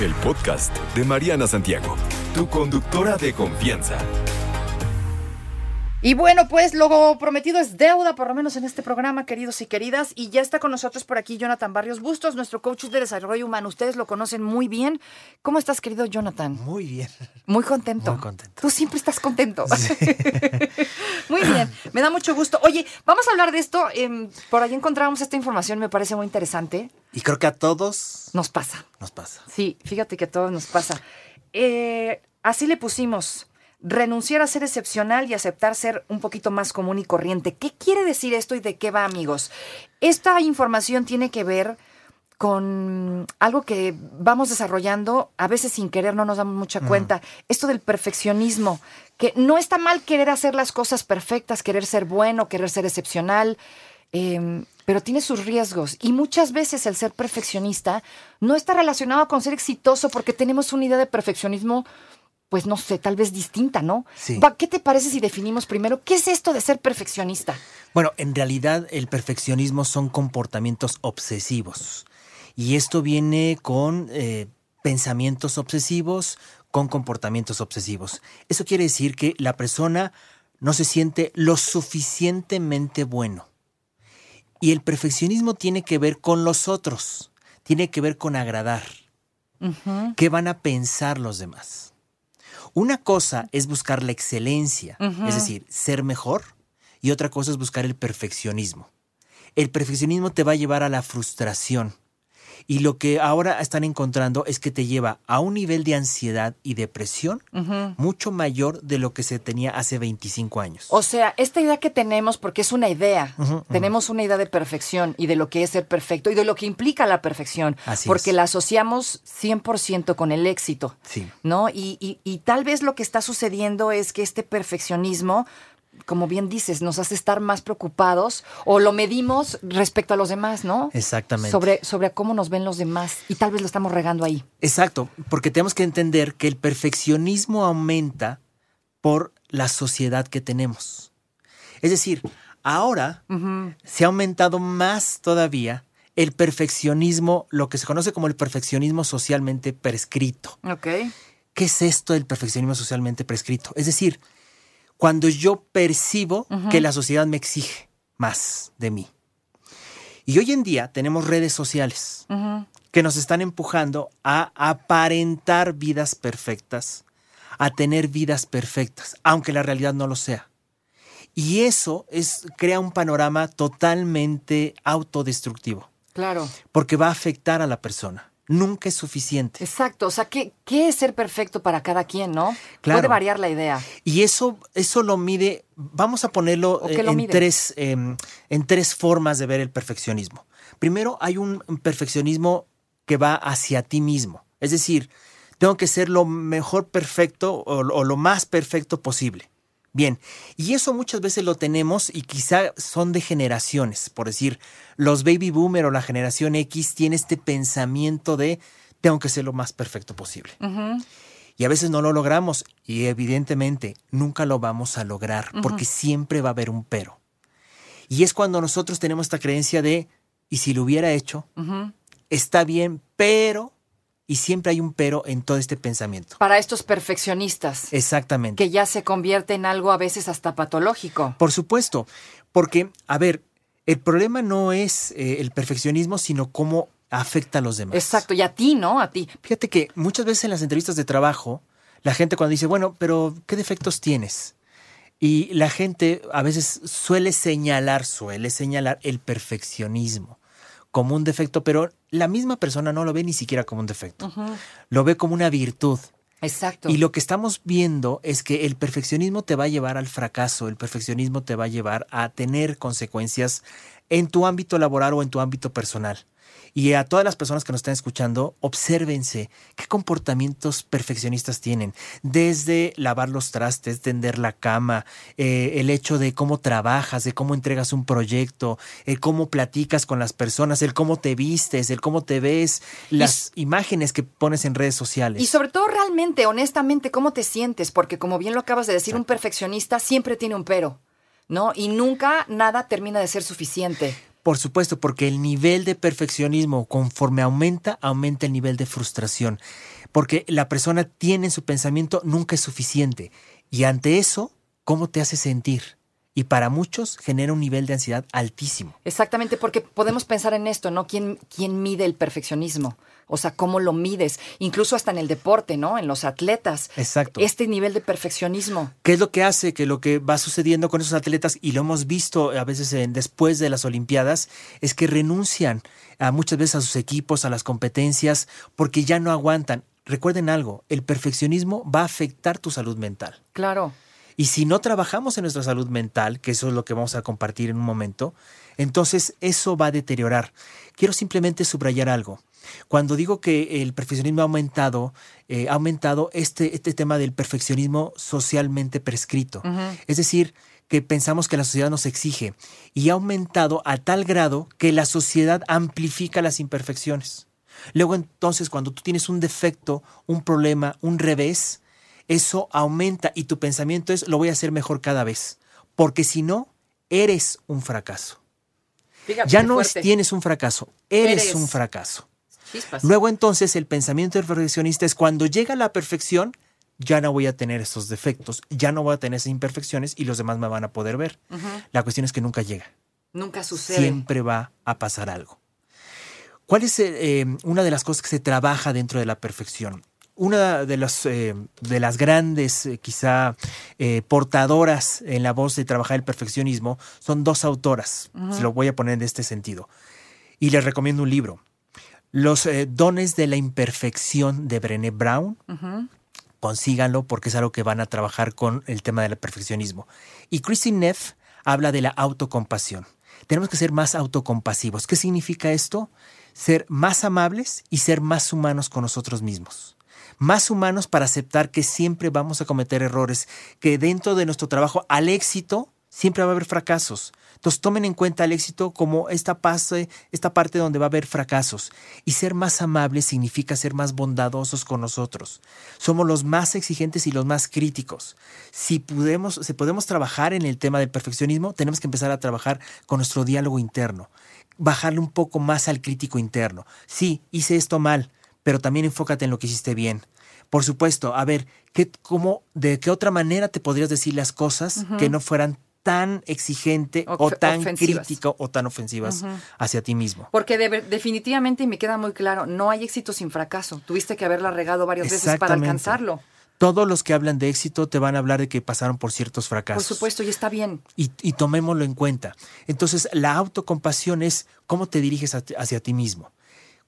el podcast de Mariana Santiago, tu conductora de confianza. Y bueno, pues lo prometido es deuda, por lo menos en este programa, queridos y queridas. Y ya está con nosotros por aquí Jonathan Barrios Bustos, nuestro coach de desarrollo humano. Ustedes lo conocen muy bien. ¿Cómo estás, querido Jonathan? Muy bien. Muy contento. Muy contento. Tú siempre estás contento. muy bien, me da mucho gusto. Oye, vamos a hablar de esto. Em, por ahí encontramos esta información, me parece muy interesante. Y creo que a todos Nos pasa. nos pasa. Sí, fíjate que a todos nos pasa. Eh, así le pusimos. Renunciar a ser excepcional y aceptar ser un poquito más común y corriente. ¿Qué quiere decir esto y de qué va, amigos? Esta información tiene que ver con algo que vamos desarrollando, a veces sin querer, no nos damos mucha cuenta. Esto del perfeccionismo, que no está mal querer hacer las cosas perfectas, querer ser bueno, querer ser excepcional, eh, pero tiene sus riesgos. Y muchas veces el ser perfeccionista no está relacionado con ser exitoso porque tenemos una idea de perfeccionismo, pues no sé, tal vez distinta, ¿no? Sí. ¿Qué te parece si definimos primero qué es esto de ser perfeccionista? Bueno, en realidad el perfeccionismo son comportamientos obsesivos. Y esto viene con eh, pensamientos obsesivos, con comportamientos obsesivos. Eso quiere decir que la persona no se siente lo suficientemente bueno. Y el perfeccionismo tiene que ver con los otros, tiene que ver con agradar. ¿Qué van a pensar los demás? Una cosa es buscar la excelencia, es decir, ser mejor, y otra cosa es buscar el perfeccionismo. El perfeccionismo te va a llevar a la frustración. Y lo que ahora están encontrando es que te lleva a un nivel de ansiedad y depresión mucho mayor de lo que se tenía hace 25 años. O sea, esta idea que tenemos, porque es una idea, tenemos una idea de perfección y de lo que es ser perfecto y de lo que implica la perfección, Así porque es. la asociamos 100% con el éxito, Sí. ¿no? Y, y- y tal vez lo que está sucediendo es que este perfeccionismo, como bien dices, nos hace estar más preocupados o lo medimos respecto a los demás, ¿no? Exactamente. Sobre, sobre cómo nos ven los demás y tal vez lo estamos regando ahí. Exacto, porque tenemos que entender que el perfeccionismo aumenta por la sociedad que tenemos. Es decir, ahora se ha aumentado más todavía el perfeccionismo, lo que se conoce como el perfeccionismo socialmente prescrito. Ok. ¿Qué es esto del perfeccionismo socialmente prescrito? Es decir, cuando yo percibo que la sociedad me exige más de mí. Y hoy en día tenemos redes sociales que nos están empujando a aparentar vidas perfectas, a tener vidas perfectas, aunque la realidad no lo sea. Y eso es, crea un panorama totalmente autodestructivo, Claro. porque va a afectar a la persona. Nunca es suficiente. Exacto, o sea, ¿qué, ¿qué es ser perfecto para cada quien, no? Claro. Puede variar la idea. Y eso, eso lo mide, vamos a ponerlo ¿O eh, en, mide? tres, em, en tres formas de ver el perfeccionismo. Primero, hay un perfeccionismo que va hacia ti mismo. Es decir, tengo que ser lo mejor perfecto o, o lo más perfecto posible. Bien, y eso muchas veces lo tenemos y quizá son de generaciones. Por decir, los baby boomer o la generación X tiene este pensamiento de tengo que ser lo más perfecto posible. Y a veces no lo logramos y evidentemente nunca lo vamos a lograr porque siempre va a haber un pero. Y es cuando nosotros tenemos esta creencia de, y si lo hubiera hecho, está bien, pero, y siempre hay un pero en todo este pensamiento. Para estos perfeccionistas, Exactamente. que ya se convierte en algo a veces hasta patológico. Por supuesto, porque, a ver, el problema no es eh, el perfeccionismo, sino cómo afecta a los demás. Exacto, y a ti, ¿no? A ti. Fíjate que muchas veces en las entrevistas de trabajo, la gente cuando dice, bueno, pero ¿qué defectos tienes? Y la gente a veces suele señalar, suele señalar el perfeccionismo como un defecto, pero la misma persona no lo ve ni siquiera como un defecto. Lo ve como una virtud. Exacto. Y lo que estamos viendo es que el perfeccionismo te va a llevar al fracaso, el perfeccionismo te va a llevar a tener consecuencias en tu ámbito laboral o en tu ámbito personal. Y a todas las personas que nos están escuchando, obsérvense qué comportamientos perfeccionistas tienen. Desde lavar los trastes, tender la cama, eh, el hecho de cómo trabajas, de cómo entregas un proyecto, el cómo platicas con las personas, el cómo te vistes, el cómo te ves, las imágenes que pones en redes sociales. Y sobre todo realmente, honestamente, ¿cómo te sientes? Porque como bien lo acabas de decir, un perfeccionista siempre tiene un pero, ¿no? Y nunca nada termina de ser suficiente. Por supuesto, porque el nivel de perfeccionismo conforme aumenta, aumenta el nivel de frustración. Porque la persona tiene en su pensamiento nunca es suficiente. Y ante eso, ¿cómo te hace sentir? Y para muchos genera un nivel de ansiedad altísimo. Exactamente, porque podemos pensar en esto, ¿no? ¿Quién, quién mide el perfeccionismo? O sea, ¿cómo lo mides? Incluso hasta en el deporte, ¿no? En los atletas. Exacto. Este nivel de perfeccionismo. ¿Qué es lo que hace que lo que va sucediendo con esos atletas, y lo hemos visto a veces en, después de las Olimpiadas, es que renuncian a muchas veces a sus equipos, a las competencias, porque ya no aguantan. Recuerden algo, el perfeccionismo va a afectar tu salud mental. Claro. Y si no trabajamos en nuestra salud mental, que eso es lo que vamos a compartir en un momento, entonces eso va a deteriorar. Quiero simplemente subrayar algo. Cuando digo que el perfeccionismo ha aumentado, eh, ha aumentado este, este tema del perfeccionismo socialmente prescrito. Es decir, que pensamos que la sociedad nos exige y ha aumentado a tal grado que la sociedad amplifica las imperfecciones. Luego entonces cuando tú tienes un defecto, un problema, un revés, eso aumenta y tu pensamiento es lo voy a hacer mejor cada vez, porque si no, eres un fracaso. Fíjate, ya no tienes un fracaso, eres, Eres. un fracaso. Chispas. Luego entonces el pensamiento del perfeccionista es cuando llega la perfección, ya no voy a tener estos defectos, ya no voy a tener esas imperfecciones y los demás me van a poder ver. La cuestión es que nunca llega. Nunca sucede. Siempre va a pasar algo. ¿Cuál es eh, eh, una de las cosas que se trabaja dentro de la perfección? Una de, las eh, de las grandes, eh, quizá, eh, portadoras en la voz de trabajar el perfeccionismo son dos autoras. Se lo voy a poner en este sentido. Y les recomiendo un libro. Los dones de la imperfección de Brené Brown. Consíganlo porque es algo que van a trabajar con el tema del perfeccionismo. Y Christine Neff habla de la autocompasión. Tenemos que ser más autocompasivos. ¿Qué significa esto? Ser más amables y ser más humanos con nosotros mismos. Más humanos para aceptar que siempre vamos a cometer errores, que dentro de nuestro trabajo al éxito siempre va a haber fracasos. Entonces tomen en cuenta el éxito como esta, pase, esta parte donde va a haber fracasos. Y ser más amables significa ser más bondadosos con nosotros. Somos los más exigentes y los más críticos. Si podemos, si podemos trabajar en el tema del perfeccionismo, tenemos que empezar a trabajar con nuestro diálogo interno. Bajarle un poco más al crítico interno. Sí, hice esto mal, pero también enfócate en lo que hiciste bien. Por supuesto, a ver, ¿qué, cómo, ¿de qué otra manera te podrías decir las cosas que no fueran tan exigente o tan ofensivas. crítico o tan ofensivas hacia ti mismo? Porque de- definitivamente, y me queda muy claro, no hay éxito sin fracaso. Tuviste que haberla regado varias veces para alcanzarlo. Todos los que hablan de éxito te van a hablar de que pasaron por ciertos Por fracasos. supuesto, y está bien. y, y tomémoslo en cuenta. Entonces, la autocompasión es cómo te diriges a hacia ti mismo.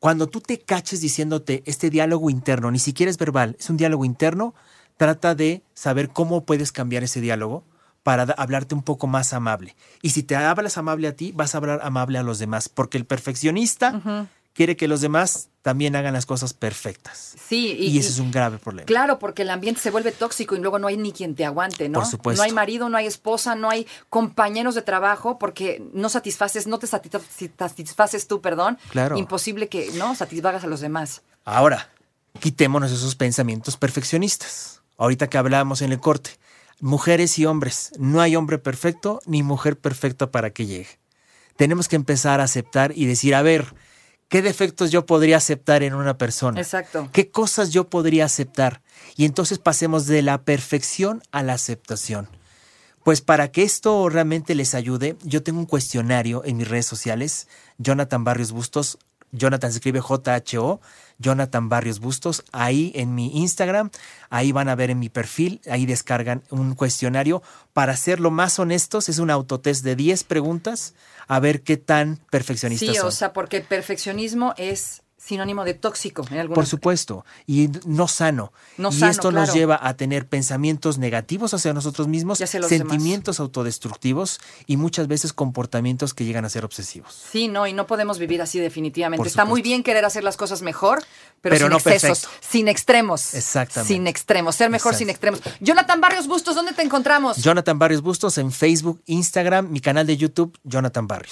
Cuando tú te caches diciéndote este diálogo interno, ni siquiera es verbal, es un diálogo interno, trata de saber cómo puedes cambiar ese diálogo para hablarte un poco más amable. Y si te hablas amable a ti, vas a hablar amable a los demás, porque el perfeccionista quiere que los demás también hagan las cosas perfectas. Sí, Y, y, ese es un grave problema. Claro, porque el ambiente se vuelve tóxico y luego no hay ni quien te aguante, ¿no? Por supuesto. No hay marido, no hay esposa, no hay compañeros de trabajo porque no satisfaces, no te satisfa- satisfaces tú, perdón. Claro. Imposible que no satisfagas a los demás. Ahora, quitémonos esos pensamientos perfeccionistas. Ahorita que hablábamos en el corte, mujeres y hombres, no hay hombre perfecto ni mujer perfecta para que llegue. Tenemos que empezar a aceptar y decir, a ver, ¿qué defectos yo podría aceptar en una persona? Exacto. ¿Qué cosas yo podría aceptar? Y entonces pasemos de la perfección a la aceptación. Pues para que esto realmente les ayude, yo tengo un cuestionario en mis redes sociales, Jonathan Barrios Bustos, Jonathan se escribe J-H-O, Jonathan Barrios Bustos, ahí en mi Instagram, ahí van a ver en mi perfil, ahí descargan un cuestionario. Para serlo más honestos, es un autotest de 10 preguntas, a ver qué tan perfeccionistas Sí, son. o sea, porque el perfeccionismo es sinónimo de tóxico en algunos Por supuesto, y no sano. No y sano, esto nos lleva a tener pensamientos negativos hacia nosotros mismos, Y hacia sentimientos autodestructivos y muchas veces comportamientos que llegan a ser obsesivos. Sí, no, y no podemos vivir así definitivamente. Está muy bien querer hacer las cosas mejor, pero, Pero sin no excesos, perfecto. sin extremos. Exactamente. Sin extremos, ser mejor sin extremos. Jonathan Barrios Bustos, ¿dónde te encontramos? Jonathan Barrios Bustos en Facebook, Instagram, mi canal de YouTube, Jonathan Barrios.